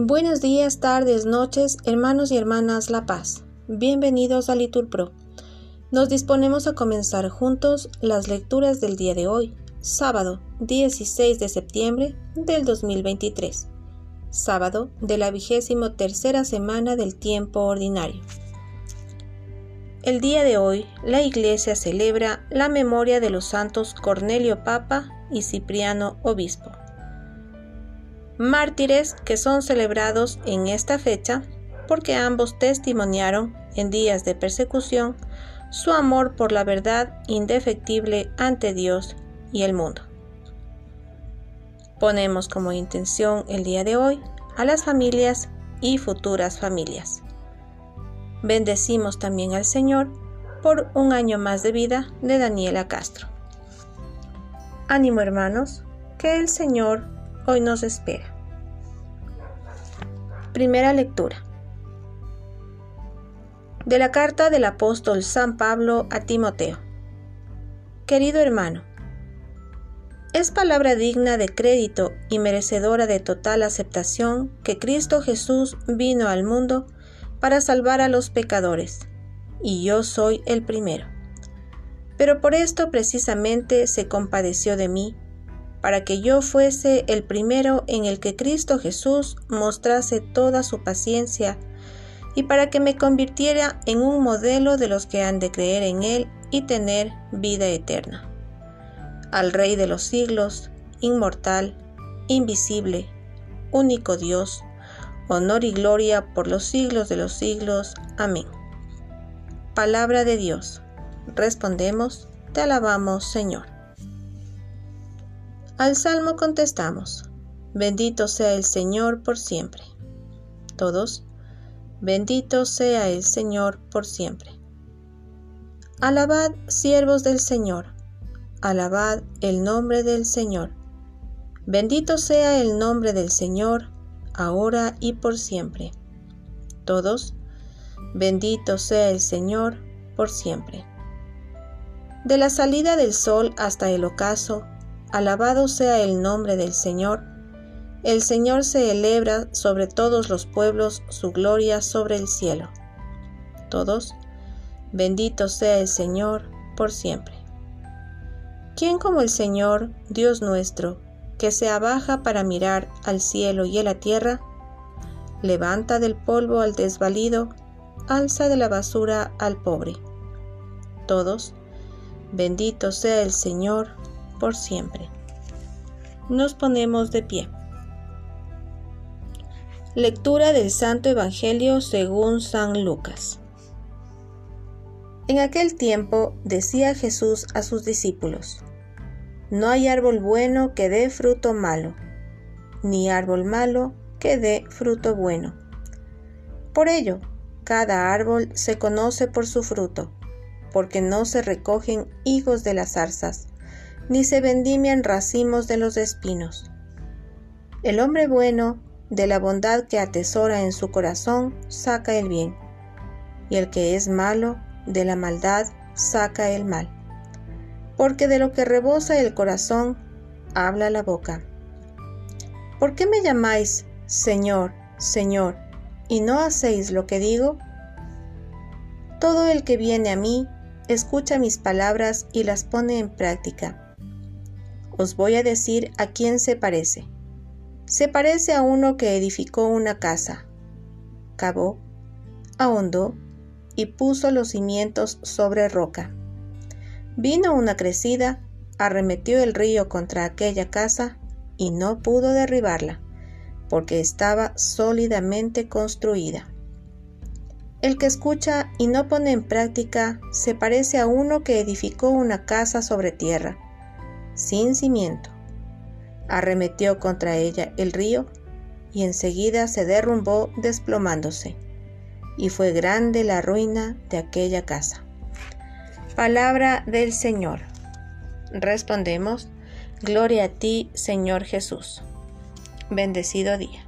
Buenos días, tardes, noches, hermanos y hermanas La Paz. Bienvenidos a Litur Pro. Nos disponemos a comenzar juntos las lecturas del día de hoy, sábado 16 de septiembre del 2023, sábado de la vigésimo tercera semana del tiempo ordinario. El día de hoy, la Iglesia celebra la memoria de los santos Cornelio Papa y Cipriano Obispo mártires que son celebrados en esta fecha porque ambos testimoniaron en días de persecución su amor por la verdad indefectible ante Dios y el mundo. Ponemos como intención el día de hoy a las familias y futuras familias. Bendecimos también al Señor por un año más de vida de Daniela Castro. Ánimo hermanos, que el Señor hoy nos espera. Primera lectura. De la carta del apóstol San Pablo a Timoteo. Querido hermano, es palabra digna de crédito y merecedora de total aceptación que Cristo Jesús vino al mundo para salvar a los pecadores, y yo soy el primero. Pero por esto precisamente se compadeció de mí, para que yo fuese el primero en el que Cristo Jesús mostrase toda su paciencia y para que me convirtiera en un modelo de los que han de creer en Él y tener vida eterna. Al Rey de los siglos, inmortal, invisible, único Dios, honor y gloria por los siglos de los siglos. Amén. Palabra de Dios. Respondemos, te alabamos Señor. Al salmo contestamos, bendito sea el Señor por siempre. Todos, bendito sea el Señor por siempre. Alabad, siervos del Señor, alabad el nombre del Señor. Bendito sea el nombre del Señor, ahora y por siempre. Todos, bendito sea el Señor por siempre. De la salida del sol hasta el ocaso, Alabado sea el nombre del Señor. El Señor se celebra sobre todos los pueblos, su gloria sobre el cielo. Todos, bendito sea el Señor por siempre. ¿Quién como el Señor, Dios nuestro, que se abaja para mirar al cielo y a la tierra? Levanta del polvo al desvalido, alza de la basura al pobre. Todos, bendito sea el Señor por siempre. Nos ponemos de pie. Lectura del Santo Evangelio según San Lucas. En aquel tiempo decía Jesús a sus discípulos, No hay árbol bueno que dé fruto malo, ni árbol malo que dé fruto bueno. Por ello, cada árbol se conoce por su fruto, porque no se recogen higos de las zarzas, ni se vendimian racimos de los espinos. El hombre bueno, de la bondad que atesora en su corazón, saca el bien, y el que es malo, de la maldad, saca el mal. Porque de lo que rebosa el corazón, habla la boca. ¿Por qué me llamáis Señor, Señor, y no hacéis lo que digo? Todo el que viene a mí, escucha mis palabras y las pone en práctica os voy a decir a quién se parece. Se parece a uno que edificó una casa, cavó, ahondó y puso los cimientos sobre roca. Vino una crecida, arremetió el río contra aquella casa y no pudo derribarla, porque estaba sólidamente construida. El que escucha y no pone en práctica se parece a uno que edificó una casa sobre tierra sin cimiento. Arremetió contra ella el río y enseguida se derrumbó desplomándose, y fue grande la ruina de aquella casa. Palabra del Señor. Respondemos, Gloria a ti, Señor Jesús. Bendecido día.